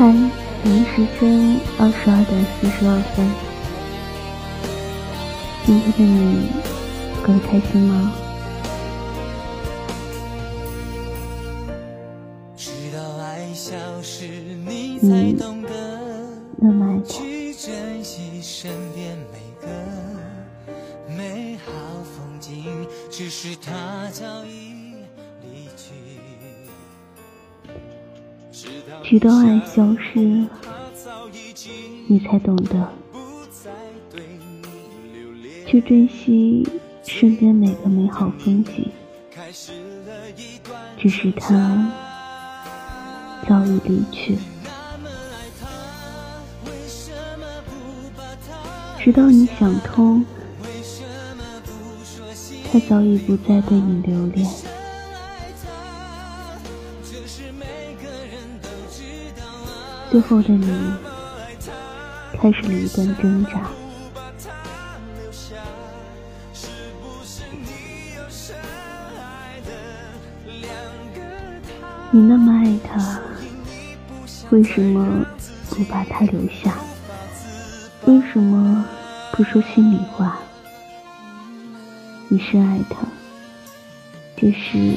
台北时间二十二点四十二分。今天的你过得开心吗？直到爱消失，你才懂得那么去珍惜身边每个美好风景，只是它早已。直到爱消失，你才懂得去珍惜身边每个美好风景。只是他早已离去，直到你想通，他早已不再对你留恋。最后的你，开始了一段挣扎。你那么爱他，为什么不把他留下？为什么不说心里话？你深爱他，这是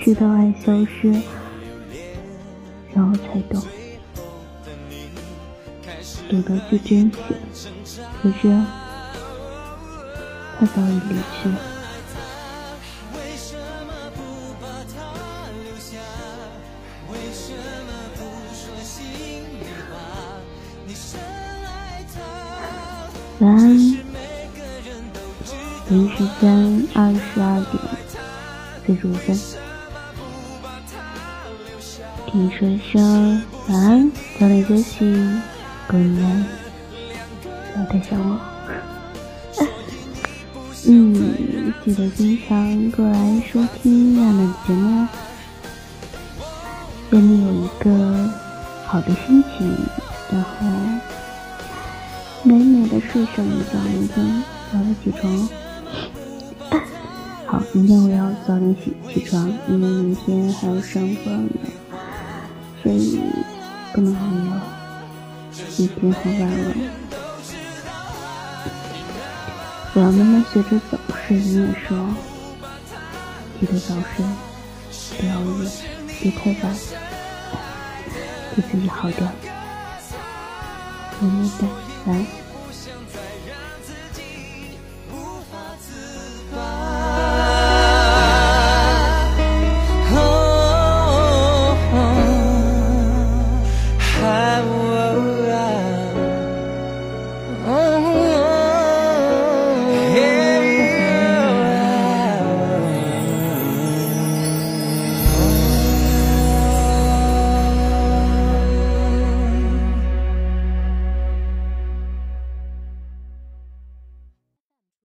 直到爱消失，然后才懂。懂得去珍惜，可是他早已离去。晚安，北京时间二十二点四十五分，你说声晚安，早点休息。晚安，不要带上我。嗯，记得经常过来收听亚楠的节目哦，愿你有一个好的心情，然后美美的睡上一觉，明天早点起床。好，明天我要早点起起床，因为明天还要上班呢，所以不能喊我，一定很晚了。我要慢慢学着走睡，你也说，记得早睡，不要熬夜，别太晚，对自己好点。么么哒，晚安。